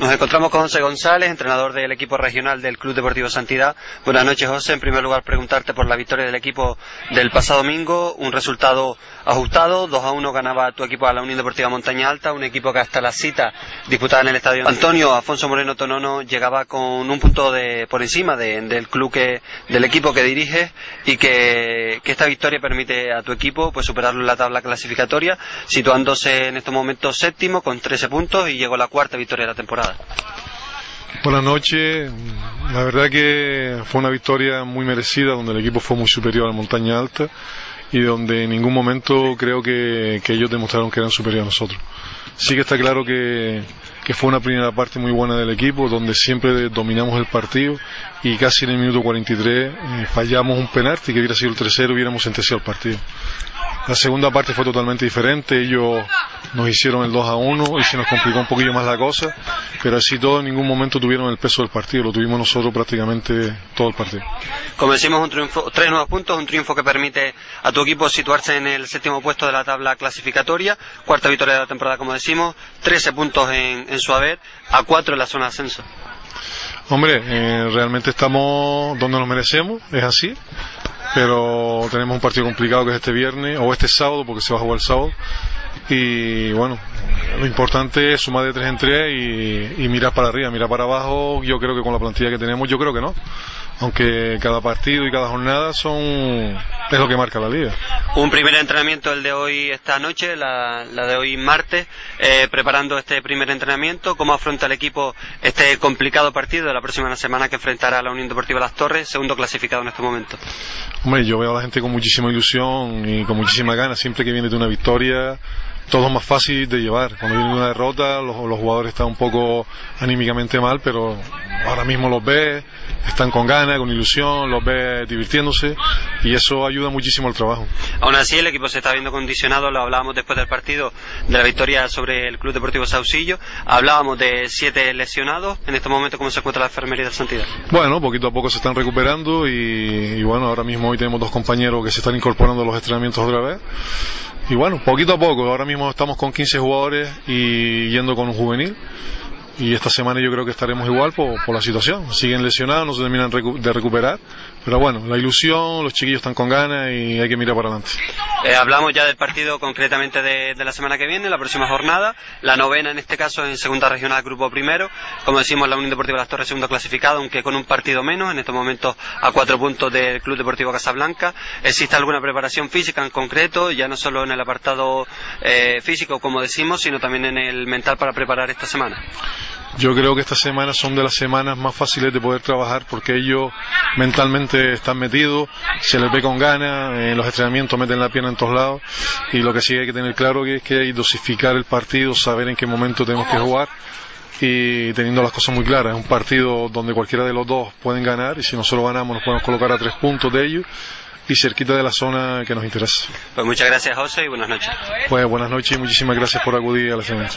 Nos encontramos con José González, entrenador del equipo regional del Club Deportivo Santidad. Buenas noches, José. En primer lugar, preguntarte por la victoria del equipo del pasado domingo. Un resultado ajustado. 2 a 1 ganaba tu equipo a la Unión Deportiva Montaña Alta, un equipo que hasta la cita disputada en el estadio Antonio Afonso Moreno Tonono llegaba con un punto de, por encima del club que, del equipo que dirige y que, esta victoria permite a tu equipo pues superarlo en la tabla clasificatoria, situándose en estos momentos séptimo con 13 puntos y llegó la cuarta victoria de la temporada. Buenas noches. La verdad que fue una victoria muy merecida, donde el equipo fue muy superior a la montaña alta y donde en ningún momento creo que, ellos demostraron que eran superiores a nosotros. Sí que está claro que, fue una primera parte muy buena del equipo, donde siempre dominamos el partido y casi en el minuto 43 eh, fallamos un penalti que hubiera sido el tercero hubiéramos sentenciado el partido. La segunda parte fue totalmente diferente, ellos nos hicieron el 2 a 1 y se nos complicó un poquillo más la cosa, pero así todo en ningún momento tuvieron el peso del partido, lo tuvimos nosotros prácticamente todo el partido. Como decimos, un triunfo, tres nuevos puntos, un triunfo que permite a tu equipo situarse en el séptimo puesto de la tabla clasificatoria, cuarta victoria de la temporada como decimos, 13 puntos en, su haber, a 4 en la zona de ascenso. Hombre, eh, realmente estamos donde nos merecemos, es así pero tenemos un partido complicado que es este viernes o este sábado porque se va a jugar el sábado y bueno lo importante es sumar de tres en tres y, y mirar para arriba mirar para abajo yo creo que con la plantilla que tenemos yo creo que no aunque cada partido y cada jornada son es lo que marca la liga. Un primer entrenamiento el de hoy esta noche, la, de hoy martes, eh, preparando este primer entrenamiento. ¿Cómo afronta el equipo este complicado partido de la próxima semana que enfrentará a la Unión Deportiva Las Torres, segundo clasificado en este momento? Hombre, yo veo a la gente con muchísima ilusión y con muchísima ganas. Siempre que viene de una victoria, todo es más fácil de llevar. Cuando viene una derrota, los, los jugadores están un poco anímicamente mal, pero ahora mismo los ves están con ganas, con ilusión, los ves divirtiéndose y eso ayuda muchísimo al trabajo. Aún así, el equipo se está viendo condicionado, lo hablábamos después del partido de la victoria sobre el Club Deportivo Sausillo, hablábamos de siete lesionados, en este momento cómo se encuentra la enfermería de Santidad. Bueno, poquito a poco se están recuperando y, bueno, ahora mismo hoy tenemos dos compañeros que se están incorporando a los entrenamientos otra vez. Y bueno, poquito a poco, ahora mismo estamos con 15 jugadores y yendo con un juvenil y esta semana yo creo que estaremos igual por, la situación. Siguen lesionados, no se terminan de recuperar, pero bueno, la ilusión, los chiquillos están con ganas y hay que mirar para adelante. Eh, hablamos ya del partido concretamente de, la semana que viene, la próxima jornada, la novena en este caso en segunda regional grupo primero, como decimos la Unión Deportiva Las Torres segundo clasificado, aunque con un partido menos, en estos momentos a cuatro puntos del Club Deportivo Casablanca. ¿Existe alguna preparación física en concreto, ya no solo en el apartado eh, físico como decimos, sino también en el mental para preparar esta semana? Yo creo que estas semanas son de las semanas más fáciles de poder trabajar porque ellos mentalmente están metidos, se les ve con ganas, en los entrenamientos meten la pierna en todos lados y lo que sí hay que tener claro es que hay que dosificar el partido, saber en qué momento tenemos que jugar y teniendo las cosas muy claras. Es un partido donde cualquiera de los dos pueden ganar y si nosotros ganamos nos podemos colocar a tres puntos de ellos y cerquita de la zona que nos interesa. Pues muchas gracias José y buenas noches. Pues buenas noches y muchísimas gracias por acudir a la semana.